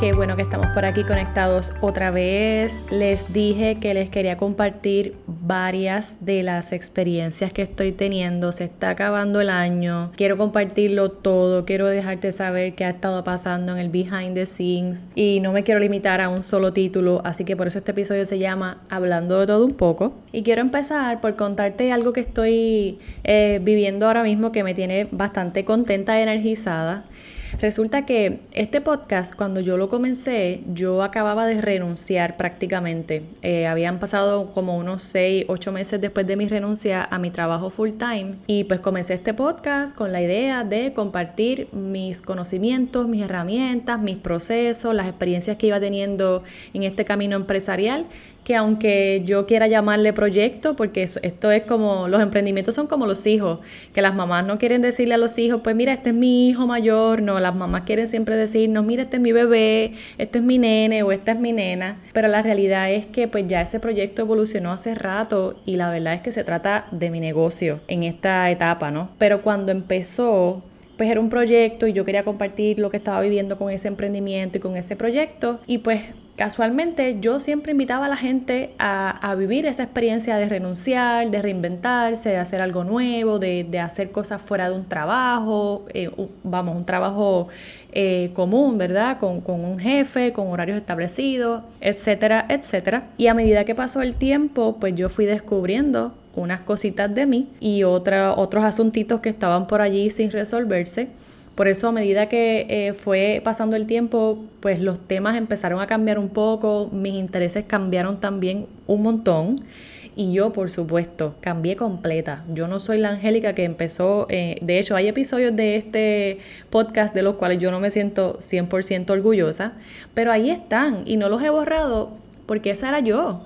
Qué bueno que estamos por aquí conectados otra vez. Les dije que les quería compartir varias de las experiencias que estoy teniendo. Se está acabando el año. Quiero compartirlo todo. Quiero dejarte saber qué ha estado pasando en el behind the scenes. Y no me quiero limitar a un solo título. Así que por eso este episodio se llama Hablando de todo un poco. Y quiero empezar por contarte algo que estoy eh, viviendo ahora mismo que me tiene bastante contenta y energizada. Resulta que este podcast, cuando yo lo comencé, yo acababa de renunciar prácticamente. Eh, habían pasado como unos 6, 8 meses después de mi renuncia a mi trabajo full time y pues comencé este podcast con la idea de compartir mis conocimientos, mis herramientas, mis procesos, las experiencias que iba teniendo en este camino empresarial que aunque yo quiera llamarle proyecto, porque esto es como, los emprendimientos son como los hijos, que las mamás no quieren decirle a los hijos, pues mira, este es mi hijo mayor, no, las mamás quieren siempre decirnos, mira, este es mi bebé, este es mi nene o esta es mi nena, pero la realidad es que pues ya ese proyecto evolucionó hace rato y la verdad es que se trata de mi negocio en esta etapa, ¿no? Pero cuando empezó, pues era un proyecto y yo quería compartir lo que estaba viviendo con ese emprendimiento y con ese proyecto y pues casualmente yo siempre invitaba a la gente a, vivir esa experiencia de renunciar, de reinventarse, de hacer algo nuevo, de, hacer cosas fuera de un trabajo, eh, vamos, un trabajo eh, común, ¿verdad? Con, con, un jefe, con horarios establecidos, etcétera, etcétera. Y a medida que pasó el tiempo, pues yo fui descubriendo unas cositas de mí y otra, otros asuntitos que estaban por allí sin resolverse. Por eso a medida que eh, fue pasando el tiempo, pues los temas empezaron a cambiar un poco, mis intereses cambiaron también un montón y yo, por supuesto, cambié completa. Yo no soy la Angélica que empezó, eh, de hecho hay episodios de este podcast de los cuales yo no me siento 100% orgullosa, pero ahí están y no los he borrado porque esa era yo.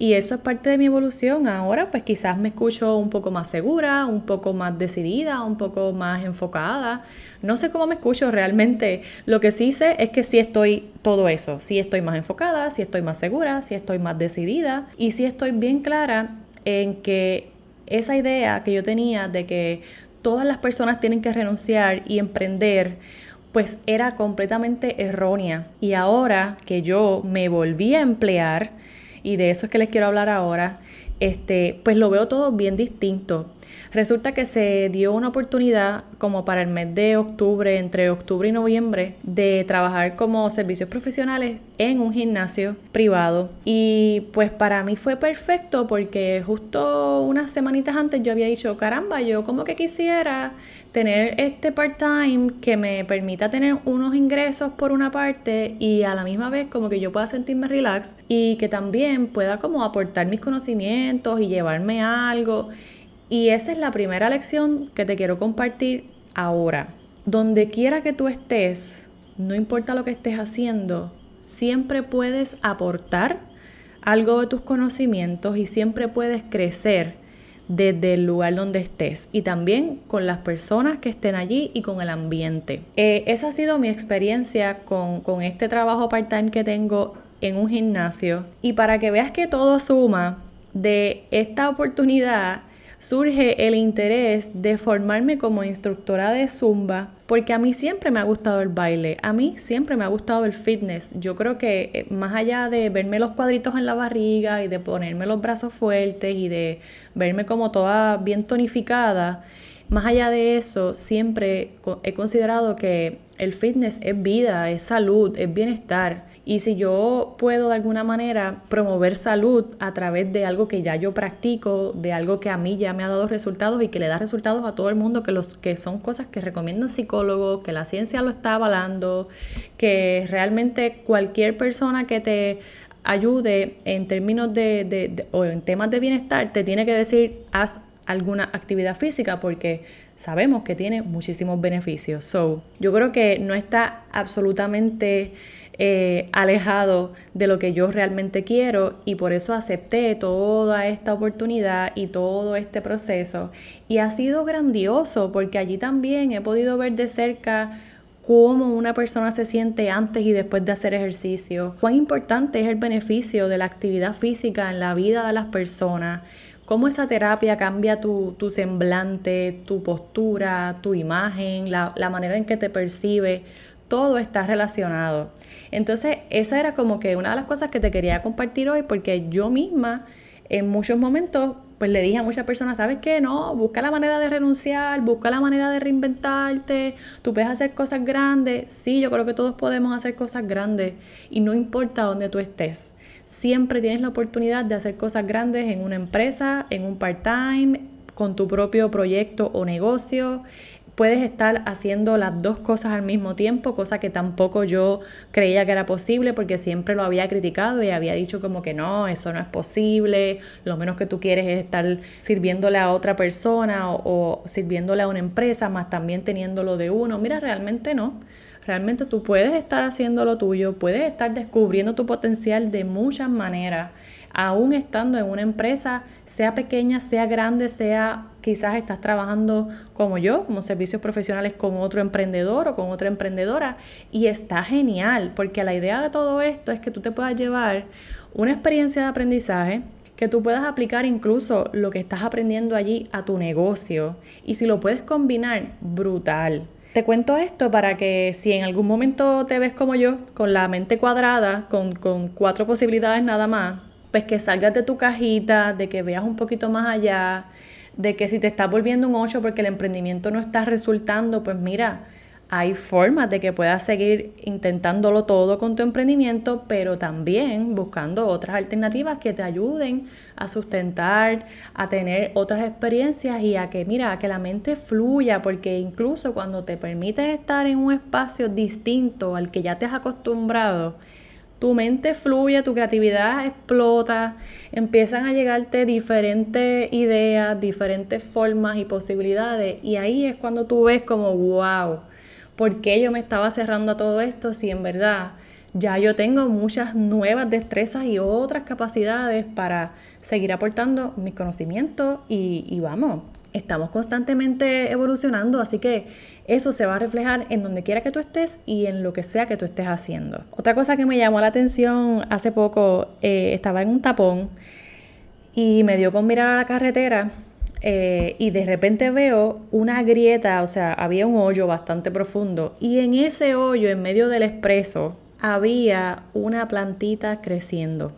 Y eso es parte de mi evolución. Ahora pues quizás me escucho un poco más segura, un poco más decidida, un poco más enfocada. No sé cómo me escucho realmente. Lo que sí sé es que sí estoy todo eso. Sí estoy más enfocada, sí estoy más segura, sí estoy más decidida y sí estoy bien clara en que esa idea que yo tenía de que todas las personas tienen que renunciar y emprender pues era completamente errónea. Y ahora que yo me volví a emplear, y de eso es que les quiero hablar ahora, este, pues lo veo todo bien distinto. Resulta que se dio una oportunidad como para el mes de octubre, entre octubre y noviembre, de trabajar como servicios profesionales en un gimnasio privado. Y pues para mí fue perfecto porque justo unas semanitas antes yo había dicho, caramba, yo como que quisiera tener este part-time que me permita tener unos ingresos por una parte y a la misma vez como que yo pueda sentirme relax y que también pueda como aportar mis conocimientos y llevarme algo. Y esa es la primera lección que te quiero compartir ahora. Donde quiera que tú estés, no importa lo que estés haciendo, siempre puedes aportar algo de tus conocimientos y siempre puedes crecer desde el lugar donde estés y también con las personas que estén allí y con el ambiente. Eh, esa ha sido mi experiencia con, con este trabajo part-time que tengo en un gimnasio y para que veas que todo suma de esta oportunidad surge el interés de formarme como instructora de zumba, porque a mí siempre me ha gustado el baile, a mí siempre me ha gustado el fitness. Yo creo que eh, más allá de verme los cuadritos en la barriga y de ponerme los brazos fuertes y de verme como toda bien tonificada, más allá de eso, siempre he considerado que el fitness es vida, es salud, es bienestar. Y si yo puedo de alguna manera promover salud a través de algo que ya yo practico, de algo que a mí ya me ha dado resultados y que le da resultados a todo el mundo, que, los, que son cosas que recomiendan psicólogos, que la ciencia lo está avalando, que realmente cualquier persona que te ayude en términos de, o en temas de bienestar te tiene que decir haz alguna actividad física porque sabemos que tiene muchísimos beneficios. So, yo creo que no está absolutamente eh, alejado de lo que yo realmente quiero y por eso acepté toda esta oportunidad y todo este proceso. Y ha sido grandioso porque allí también he podido ver de cerca cómo una persona se siente antes y después de hacer ejercicio, cuán importante es el beneficio de la actividad física en la vida de las personas, cómo esa terapia cambia tu, semblante, tu postura, tu imagen, la, la manera en que te percibe todo está relacionado. Entonces, esa era como que una de las cosas que te quería compartir hoy porque yo misma en muchos momentos pues le dije a muchas personas, ¿sabes qué? No, busca la manera de renunciar, busca la manera de reinventarte, tú puedes hacer cosas grandes. Sí, yo creo que todos podemos hacer cosas grandes y no importa dónde tú estés. Siempre tienes la oportunidad de hacer cosas grandes en una empresa, en un part-time, con tu propio proyecto o negocio, puedes estar haciendo las dos cosas al mismo tiempo, cosa que tampoco yo creía que era posible porque siempre lo había criticado y había dicho como que no, eso no es posible, lo menos que tú quieres es estar sirviéndole a otra persona o, sirviéndole a una empresa, más también teniéndolo de uno. Mira, realmente no. Realmente tú puedes estar haciendo lo tuyo, puedes estar descubriendo tu potencial de muchas maneras aún estando en una empresa, sea pequeña, sea grande, sea quizás estás trabajando como yo, como servicios profesionales con otro emprendedor o con otra emprendedora, y está genial, porque la idea de todo esto es que tú te puedas llevar una experiencia de aprendizaje, que tú puedas aplicar incluso lo que estás aprendiendo allí a tu negocio, y si lo puedes combinar, brutal. Te cuento esto para que si en algún momento te ves como yo, con la mente cuadrada, con, con cuatro posibilidades nada más, pues que salgas de tu cajita, de que veas un poquito más allá, de que si te estás volviendo un 8 porque el emprendimiento no está resultando, pues mira, hay formas de que puedas seguir intentándolo todo con tu emprendimiento, pero también buscando otras alternativas que te ayuden a sustentar, a tener otras experiencias y a que, mira, a que la mente fluya, porque incluso cuando te permites estar en un espacio distinto al que ya te has acostumbrado, tu mente fluye, tu creatividad explota, empiezan a llegarte diferentes ideas, diferentes formas y posibilidades y ahí es cuando tú ves como, wow, ¿por qué yo me estaba cerrando a todo esto si en verdad ya yo tengo muchas nuevas destrezas y otras capacidades para seguir aportando mis conocimientos y, y vamos, estamos constantemente evolucionando, así que eso se va a reflejar en donde quiera que tú estés y en lo que sea que tú estés haciendo. Otra cosa que me llamó la atención hace poco, eh, estaba en un tapón y me dio con mirar a la carretera eh, y de repente veo una grieta, o sea, había un hoyo bastante profundo y en ese hoyo, en medio del expreso, había una plantita creciendo.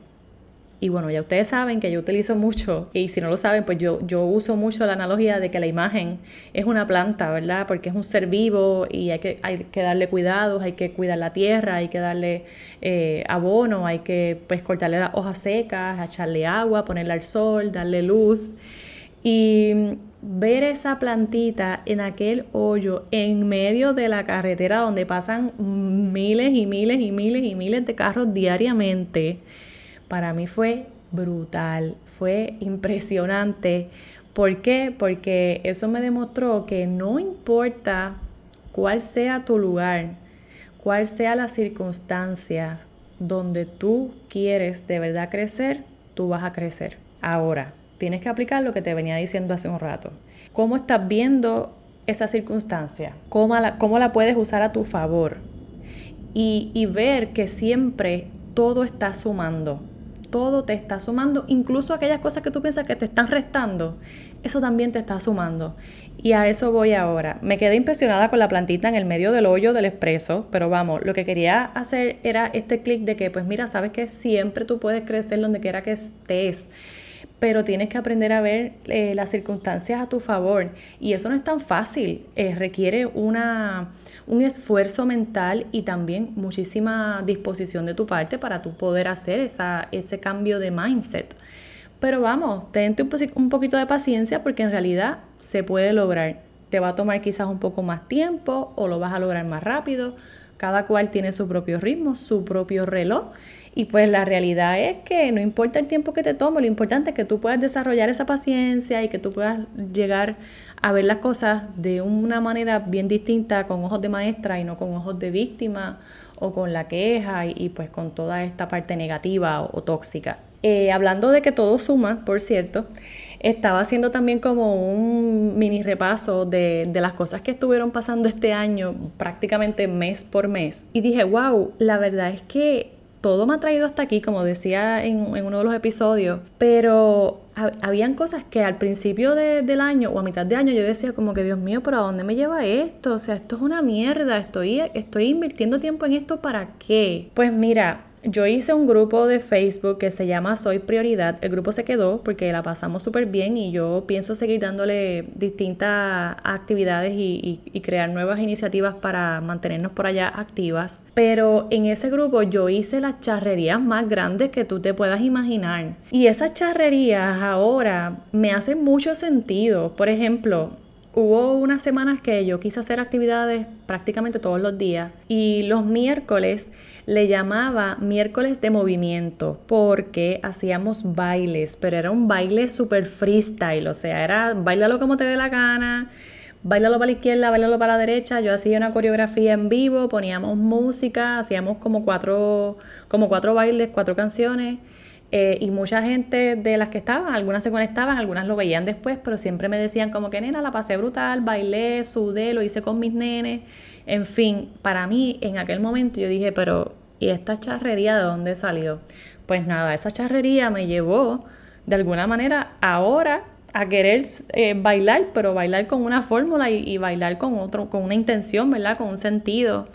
Y bueno, ya ustedes saben que yo utilizo mucho, y si no lo saben, pues yo, yo uso mucho la analogía de que la imagen es una planta, ¿verdad? Porque es un ser vivo y hay que, hay que darle cuidados, hay que cuidar la tierra, hay que darle eh, abono, hay que pues cortarle las hojas secas, echarle agua, ponerle al sol, darle luz. Y ver esa plantita en aquel hoyo en medio de la carretera donde pasan miles y miles y miles y miles de carros diariamente para mí fue brutal, fue impresionante. ¿Por qué? Porque eso me demostró que no importa cuál sea tu lugar, cuál sea la circunstancia donde tú quieres de verdad crecer, tú vas a crecer. Ahora, tienes que aplicar lo que te venía diciendo hace un rato. ¿Cómo estás viendo esa circunstancia? ¿Cómo la, cómo la puedes usar a tu favor? Y, y ver que siempre todo está sumando todo te está sumando, incluso aquellas cosas que tú piensas que te están restando, eso también te está sumando. Y a eso voy ahora. Me quedé impresionada con la plantita en el medio del hoyo del expreso, pero vamos, lo que quería hacer era este clic de que, pues mira, sabes que siempre tú puedes crecer donde quiera que estés pero tienes que aprender a ver eh, las circunstancias a tu favor. Y eso no es tan fácil, eh, requiere una, un esfuerzo mental y también muchísima disposición de tu parte para tú poder hacer esa, ese cambio de mindset. Pero vamos, ten un poquito de paciencia porque en realidad se puede lograr. Te va a tomar quizás un poco más tiempo o lo vas a lograr más rápido. Cada cual tiene su propio ritmo, su propio reloj. Y pues la realidad es que no importa el tiempo que te tome, lo importante es que tú puedas desarrollar esa paciencia y que tú puedas llegar a ver las cosas de una manera bien distinta, con ojos de maestra y no con ojos de víctima o con la queja y, pues con toda esta parte negativa o, tóxica. Eh, hablando de que todo suma, por cierto, estaba haciendo también como un mini repaso de, de, las cosas que estuvieron pasando este año, prácticamente mes por mes. Y dije, wow, la verdad es que todo me ha traído hasta aquí, como decía en, uno de los episodios, pero habían cosas que al principio del año o a mitad de año yo decía como que Dios mío, pero ¿a dónde me lleva esto? O sea, esto es una mierda, estoy, estoy invirtiendo tiempo en esto para qué? Pues mira, yo hice un grupo de Facebook que se llama Soy Prioridad. El grupo se quedó porque la pasamos súper bien y yo pienso seguir dándole distintas actividades y, crear nuevas iniciativas para mantenernos por allá activas. Pero en ese grupo yo hice las charrerías más grandes que tú te puedas imaginar. Y esas charrerías ahora me hacen mucho sentido. Por ejemplo, Hubo unas semanas que yo quise hacer actividades prácticamente todos los días y los miércoles le llamaba miércoles de movimiento porque hacíamos bailes, pero era un baile super freestyle, o sea, era bailalo como te dé la gana, bailalo para la izquierda, bailalo para la derecha. Yo hacía una coreografía en vivo, poníamos música, hacíamos como cuatro, como cuatro bailes, cuatro canciones. Eh, y mucha gente de las que estaban, algunas se conectaban, algunas lo veían después, pero siempre me decían como que nena, la pasé brutal, bailé, sudé, lo hice con mis nenes. En fin, para mí en aquel momento yo dije, pero ¿y esta charrería de dónde salió? Pues nada, esa charrería me llevó de alguna manera ahora a querer eh, bailar, pero bailar con una fórmula y, bailar con otro, con una intención, ¿verdad? Con un sentido.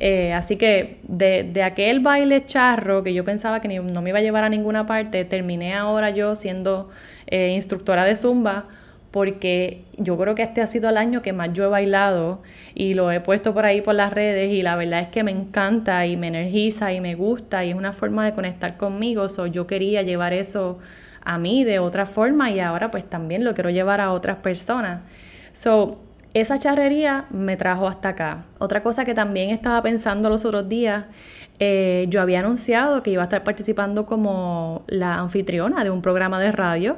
Eh, así que de, aquel baile charro que yo pensaba que no me iba a llevar a ninguna parte, terminé ahora yo siendo eh, instructora de zumba porque yo creo que este ha sido el año que más yo he bailado y lo he puesto por ahí por las redes y la verdad es que me encanta y me energiza y me gusta y es una forma de conectar conmigo, so, yo quería llevar eso a mí de otra forma y ahora pues también lo quiero llevar a otras personas. So, esa charrería me trajo hasta acá. Otra cosa que también estaba pensando los otros días, eh, yo había anunciado que iba a estar participando como la anfitriona de un programa de radio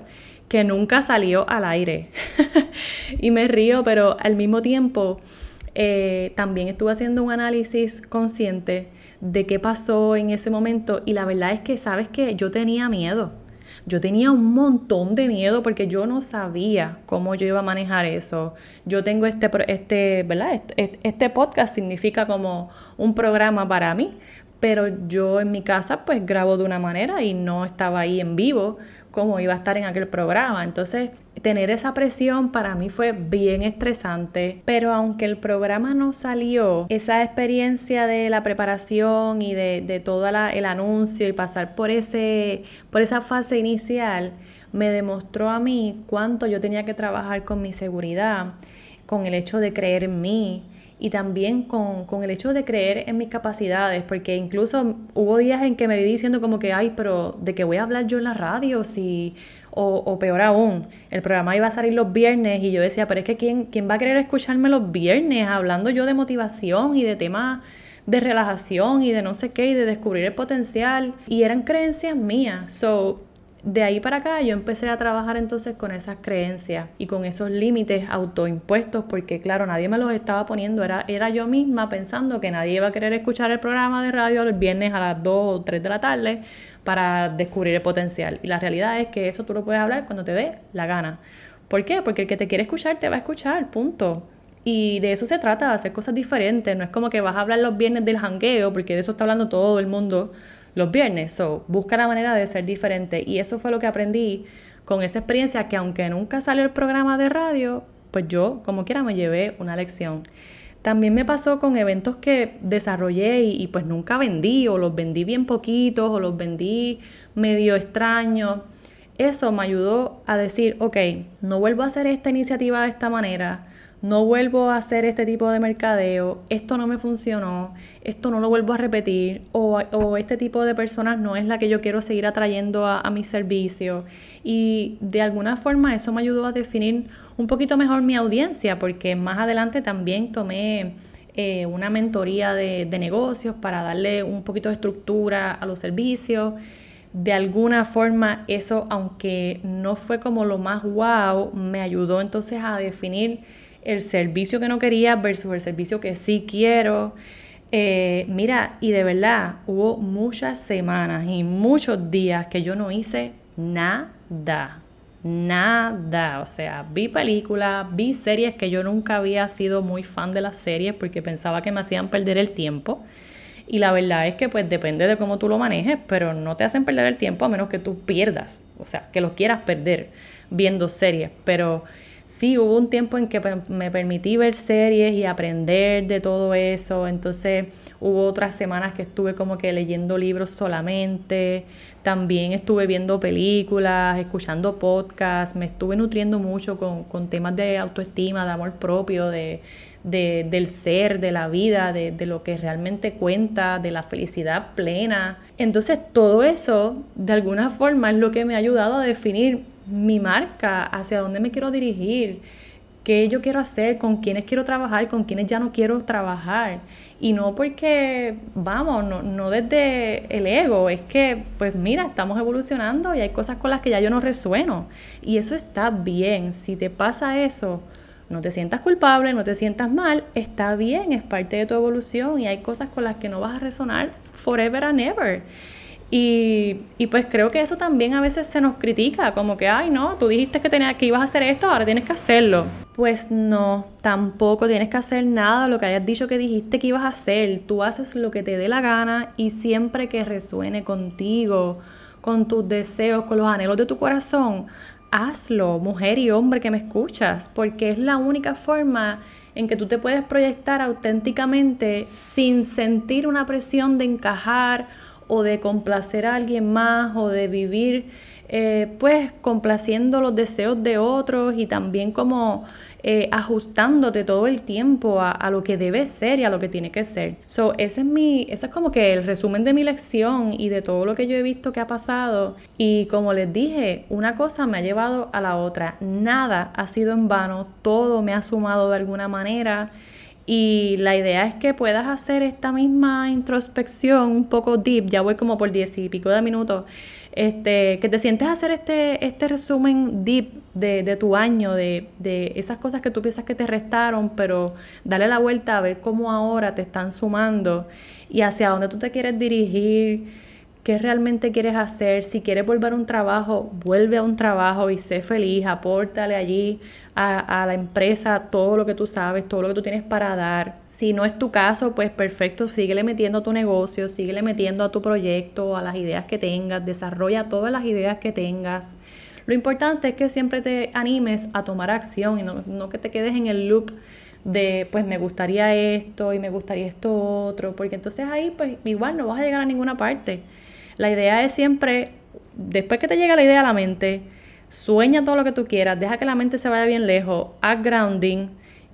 que nunca salió al aire. y me río, pero al mismo tiempo eh, también estuve haciendo un análisis consciente de qué pasó en ese momento y la verdad es que, ¿sabes que Yo tenía miedo. Yo tenía un montón de miedo porque yo no sabía cómo yo iba a manejar eso. Yo tengo este, este, ¿verdad? Este, este podcast significa como un programa para mí, pero yo en mi casa pues grabo de una manera y no estaba ahí en vivo como iba a estar en aquel programa. Entonces, tener esa presión para mí fue bien estresante, pero aunque el programa no salió, esa experiencia de la preparación y de, de todo el anuncio y pasar por, ese, por esa fase inicial, me demostró a mí cuánto yo tenía que trabajar con mi seguridad, con el hecho de creer en mí, y también con, con, el hecho de creer en mis capacidades, porque incluso hubo días en que me vi diciendo como que, ay, pero ¿de qué voy a hablar yo en la radio? Si, o, o, peor aún, el programa iba a salir los viernes y yo decía, pero es que ¿quién, ¿quién va a querer escucharme los viernes hablando yo de motivación y de temas de relajación y de no sé qué y de descubrir el potencial? Y eran creencias mías. So, de ahí para acá yo empecé a trabajar entonces con esas creencias y con esos límites autoimpuestos porque claro, nadie me los estaba poniendo, era, era yo misma pensando que nadie iba a querer escuchar el programa de radio el viernes a las 2 o 3 de la tarde para descubrir el potencial. Y la realidad es que eso tú lo puedes hablar cuando te dé la gana. ¿Por qué? Porque el que te quiere escuchar te va a escuchar, punto. Y de eso se trata, hacer cosas diferentes. No es como que vas a hablar los viernes del jangueo, porque de eso está hablando todo el mundo los viernes. So, busca la manera de ser diferente. Y eso fue lo que aprendí con esa experiencia que aunque nunca salió el programa de radio, pues yo como quiera me llevé una lección. También me pasó con eventos que desarrollé y, pues nunca vendí o los vendí bien poquitos o los vendí medio extraños. Eso me ayudó a decir, ok, no vuelvo a hacer esta iniciativa de esta manera, no vuelvo a hacer este tipo de mercadeo, esto no me funcionó, esto no lo vuelvo a repetir, o, este tipo de personas no es la que yo quiero seguir atrayendo a, mi servicio. Y de alguna forma eso me ayudó a definir un poquito mejor mi audiencia, porque más adelante también tomé eh, una mentoría de, de negocios para darle un poquito de estructura a los servicios. de alguna forma eso, aunque no fue como lo más wow, me ayudó entonces a definir el servicio que no quería versus el servicio que sí quiero. Eh, mira, y de verdad, hubo muchas semanas y muchos días que yo no hice nada. Nada, o sea, vi películas, vi series que yo nunca había sido muy fan de las series porque pensaba que me hacían perder el tiempo. Y la verdad es que pues depende de cómo tú lo manejes, pero no te hacen perder el tiempo a menos que tú pierdas, o sea, que lo quieras perder viendo series. Pero sí, hubo un tiempo en que pues, me permití ver series y aprender de todo eso. Entonces hubo otras semanas que estuve como que leyendo libros solamente. También estuve viendo películas, escuchando podcasts. Me estuve nutriendo mucho con, con temas de autoestima, de amor propio, de de, del ser, de la vida, de, de, lo que realmente cuenta, de la felicidad plena. Entonces todo eso, de alguna forma, es lo que me ha ayudado a definir mi marca, hacia dónde me quiero dirigir, qué yo quiero hacer, con quiénes quiero trabajar, con quiénes ya no quiero trabajar. Y no porque, vamos, no, no desde el ego, es que, pues mira, estamos evolucionando y hay cosas con las que ya yo no resueno. Y eso está bien. Si te pasa eso, no te sientas culpable, no te sientas mal, está bien, es parte de tu evolución y hay cosas con las que no vas a resonar forever and ever. Y, pues creo que eso también a veces se nos critica, como que, ay, no, tú dijiste que, tenías, que ibas a hacer esto, ahora tienes que hacerlo. Pues no, tampoco tienes que hacer nada de lo que hayas dicho que dijiste que ibas a hacer. Tú haces lo que te dé la gana y siempre que resuene contigo, con tus deseos, con los anhelos de tu corazón, hazlo, mujer y hombre que me escuchas, porque es la única forma en que tú te puedes proyectar auténticamente sin sentir una presión de encajar o de complacer a alguien más o de vivir eh, pues complaciendo los deseos de otros y también como eh, ajustándote todo el tiempo a, lo que debe ser y a lo que tiene que ser. So, ese es mi, ese es como que el resumen de mi lección y de todo lo que yo he visto que ha pasado. Y como les dije, una cosa me ha llevado a la otra. Nada ha sido en vano, todo me ha sumado de alguna manera. Y la idea es que puedas hacer esta misma introspección un poco deep, ya voy como por diez y pico de minutos, este, que te sientes a hacer este, este resumen deep de, tu año, de, de, esas cosas que tú piensas que te restaron, pero dale la vuelta a ver cómo ahora te están sumando y hacia dónde tú te quieres dirigir qué realmente quieres hacer, si quieres volver a un trabajo, vuelve a un trabajo y sé feliz, apórtale allí a, la empresa todo lo que tú sabes, todo lo que tú tienes para dar. Si no es tu caso, pues perfecto, síguele metiendo a tu negocio, síguele metiendo a tu proyecto, a las ideas que tengas, desarrolla todas las ideas que tengas. Lo importante es que siempre te animes a tomar acción y no, no que te quedes en el loop de pues me gustaría esto y me gustaría esto otro, porque entonces ahí pues igual no vas a llegar a ninguna parte. La idea es siempre, después que te llega la idea a la mente, sueña todo lo que tú quieras, deja que la mente se vaya bien lejos, haz grounding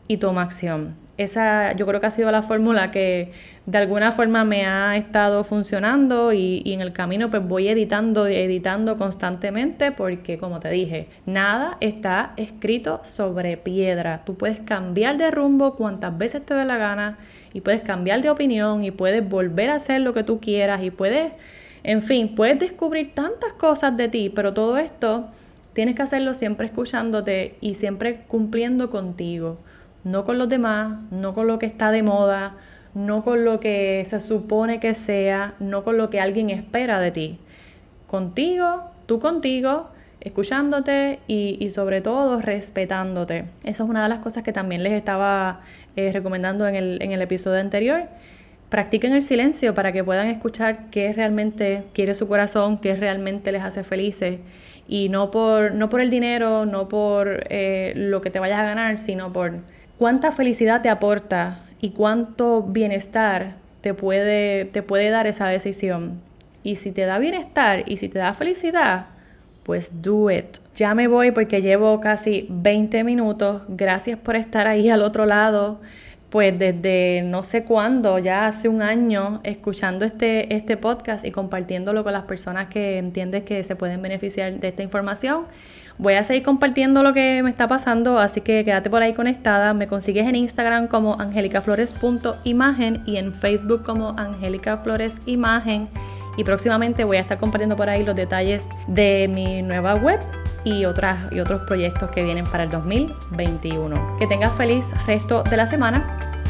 y toma acción. Esa yo creo que ha sido la fórmula que de alguna forma me ha estado funcionando y, en el camino pues voy editando y editando constantemente porque como te dije, nada está escrito sobre piedra. Tú puedes cambiar de rumbo cuantas veces te dé la gana y puedes cambiar de opinión y puedes volver a hacer lo que tú quieras y puedes en fin, puedes descubrir tantas cosas de ti, pero todo esto tienes que hacerlo siempre escuchándote y siempre cumpliendo contigo, no con los demás, no con lo que está de moda, no con lo que se supone que sea, no con lo que alguien espera de ti. Contigo, tú contigo, escuchándote y, sobre todo respetándote. Eso es una de las cosas que también les estaba eh, recomendando en el episodio anterior practiquen el silencio para que puedan escuchar qué realmente quiere su corazón, qué realmente les hace felices y no por, no por el dinero, no por eh, lo que te vayas a ganar, sino por cuánta felicidad te aporta y cuánto bienestar te puede, te puede dar esa decisión. Y si te da bienestar y si te da felicidad, pues do it. Ya me voy porque llevo casi 20 minutos. Gracias por estar ahí al otro lado pues desde no sé cuándo, ya hace un año, escuchando este, este podcast y compartiéndolo con las personas que entiendes que se pueden beneficiar de esta información. Voy a seguir compartiendo lo que me está pasando, así que quédate por ahí conectada. Me consigues en Instagram como angelicaflores.imagen y en Facebook como Angélica Flores Imagen. y próximamente voy a estar compartiendo por ahí los detalles de mi nueva web y, otras, y otros proyectos que vienen para el 2021. Que tengas feliz resto de la semana.